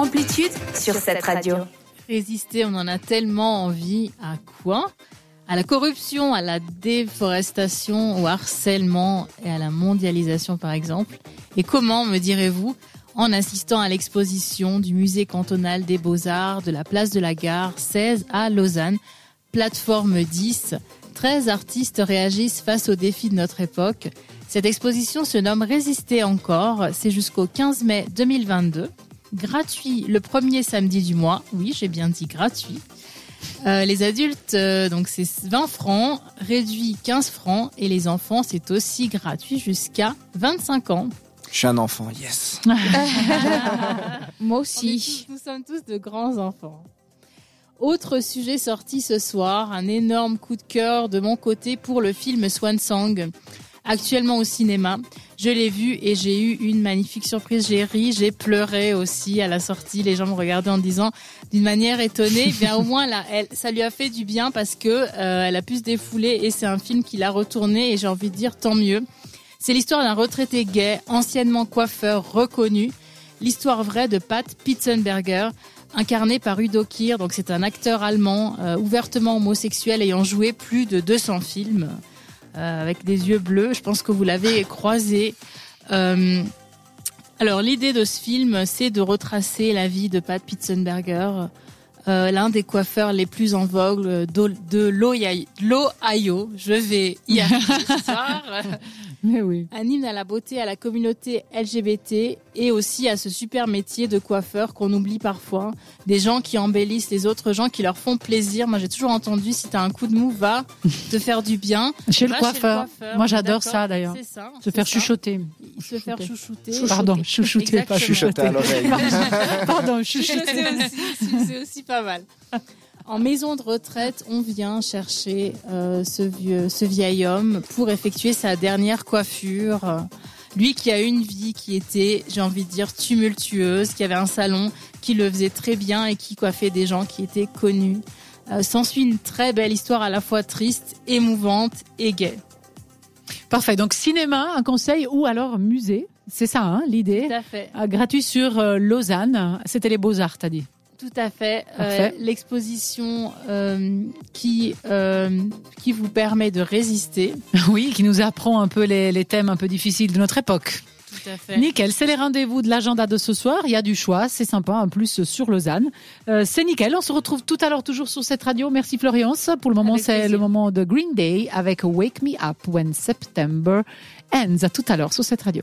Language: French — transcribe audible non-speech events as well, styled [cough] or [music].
Amplitude sur cette radio. Résister, on en a tellement envie. À quoi? À la corruption, à la déforestation, au harcèlement et à la mondialisation par exemple. Et comment, me direz-vous en assistant à l'exposition du musée cantonal des beaux-arts de la place de la gare 16 à Lausanne, plateforme 10. 13 artistes réagissent face aux défis de notre époque. Cette exposition se nomme Résister encore. C'est jusqu'au 15 mai 2022. Gratuit le premier samedi du mois. Oui, j'ai bien dit gratuit. Euh, les adultes, euh, donc c'est 20 francs, réduit 15 francs, et les enfants, c'est aussi gratuit jusqu'à 25 ans. Je suis un enfant, yes. [laughs] Moi aussi. tous- nous sommes tous de grands enfants. Autre sujet sorti ce soir, un énorme coup de cœur de mon côté pour le film Swan Song, actuellement au cinéma. Je l'ai vu et j'ai eu une magnifique surprise. J'ai ri, j'ai pleuré aussi à la sortie. Les gens me regardaient en disant d'une manière étonnée, Eh bien au moins là, ça lui a fait du bien parce que euh, elle a pu se défouler et c'est un film qui l'a retourné et j'ai envie de dire tant mieux. C'est l'histoire d'un retraité gay, anciennement coiffeur reconnu, l'histoire vraie de Pat Pitzenberger, incarné par Udo Kier. Donc c'est un acteur allemand euh, ouvertement homosexuel ayant joué plus de 200 films euh, avec des yeux bleus. Je pense que vous l'avez croisé. Euh, alors l'idée de ce film, c'est de retracer la vie de Pat Pitzenberger, euh, l'un des coiffeurs les plus en vogue de, l'Ohio. Je vais y arriver ce soir [laughs] [laughs] Mais oui. un hymne à la beauté, à la communauté LGBT et aussi à ce super métier de coiffeur qu'on oublie parfois. Des gens qui embellissent les autres gens, qui leur font plaisir. Moi, j'ai toujours entendu, si t'as un coup de mou, va te faire du bien. [laughs] Chez le coiffeur. Moi, j'adore ça, d'ailleurs. C'est ça. Se faire ça. chuchoter. Se faire chouchouter. Pardon, [laughs] chouchouter, pas. Chuchoter à chuchoter. l'oreille. Pardon, C'est chuchoter. aussi, c'est aussi pas mal. En maison de retraite, on vient chercher euh, ce vieux, ce vieil homme pour effectuer sa dernière coiffure. Lui qui a une vie qui était, j'ai envie de dire, tumultueuse, qui avait un salon qui le faisait très bien et qui coiffait des gens qui étaient connus. Euh, S'ensuit une très belle histoire à la fois triste, émouvante et gaie. Parfait. Donc, cinéma, un conseil ou alors musée. C'est ça, hein, l'idée. Tout à fait. Ah, Gratuit sur euh, Lausanne. C'était les Beaux-Arts, t'as dit. Tout à fait. Euh. L'exposition euh, qui euh, qui vous permet de résister. [laughs] Oui, qui nous apprend un peu les, les thèmes un peu difficiles de notre époque. Tout à fait. Nickel, c'est les rendez-vous de l'agenda de ce soir. Il y a du choix, c'est sympa, en plus sur Lausanne. Euh, c'est nickel, on se retrouve tout à l'heure toujours sur cette radio. Merci Floriance. Pour le moment, c'est le moment de Green Day avec Wake Me Up When September Ends. À tout à l'heure sur cette radio.